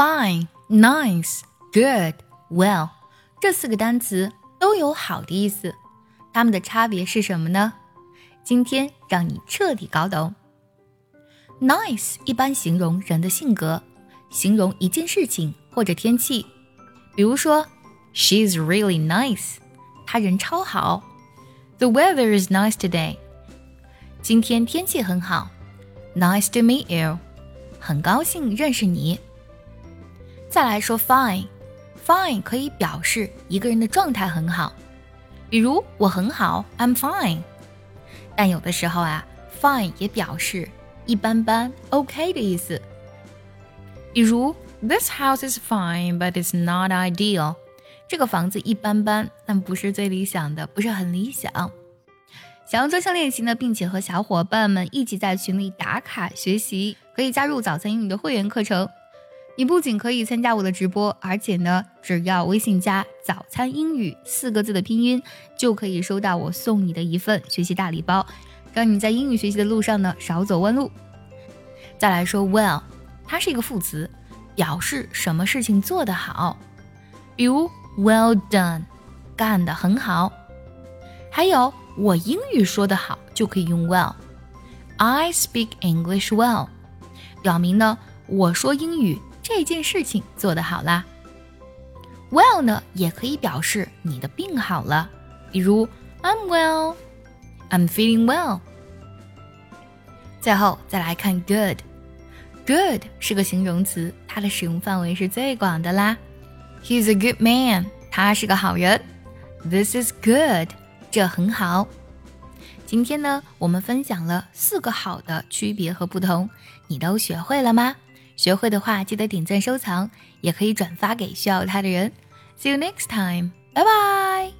Fine, nice, good, well，这四个单词都有好的意思，它们的差别是什么呢？今天让你彻底搞懂。Nice 一般形容人的性格，形容一件事情或者天气。比如说，She's really nice，她人超好。The weather is nice today，今天天气很好。Nice to meet you，很高兴认识你。再来说 fine，fine 可以表示一个人的状态很好，比如我很好，I'm fine。但有的时候啊，fine 也表示一般般，OK 的意思。比如 This house is fine, but it's not ideal。这个房子一般般，但不是最理想的，不是很理想。想要专项练习呢，并且和小伙伴们一起在群里打卡学习，可以加入早餐英语的会员课程。你不仅可以参加我的直播，而且呢，只要微信加“早餐英语”四个字的拼音，就可以收到我送你的一份学习大礼包，让你在英语学习的路上呢少走弯路。再来说 well，它是一个副词，表示什么事情做得好，比如 well done，干得很好。还有我英语说得好，就可以用 well，I speak English well，表明呢我说英语。这件事情做得好啦。Well 呢，也可以表示你的病好了，比如 I'm well, I'm feeling well。最后再来看 good，good 是个形容词，它的使用范围是最广的啦。He's a good man，他是个好人。This is good，这很好。今天呢，我们分享了四个好的区别和不同，你都学会了吗？学会的话，记得点赞收藏，也可以转发给需要它的人。See you next time，拜拜。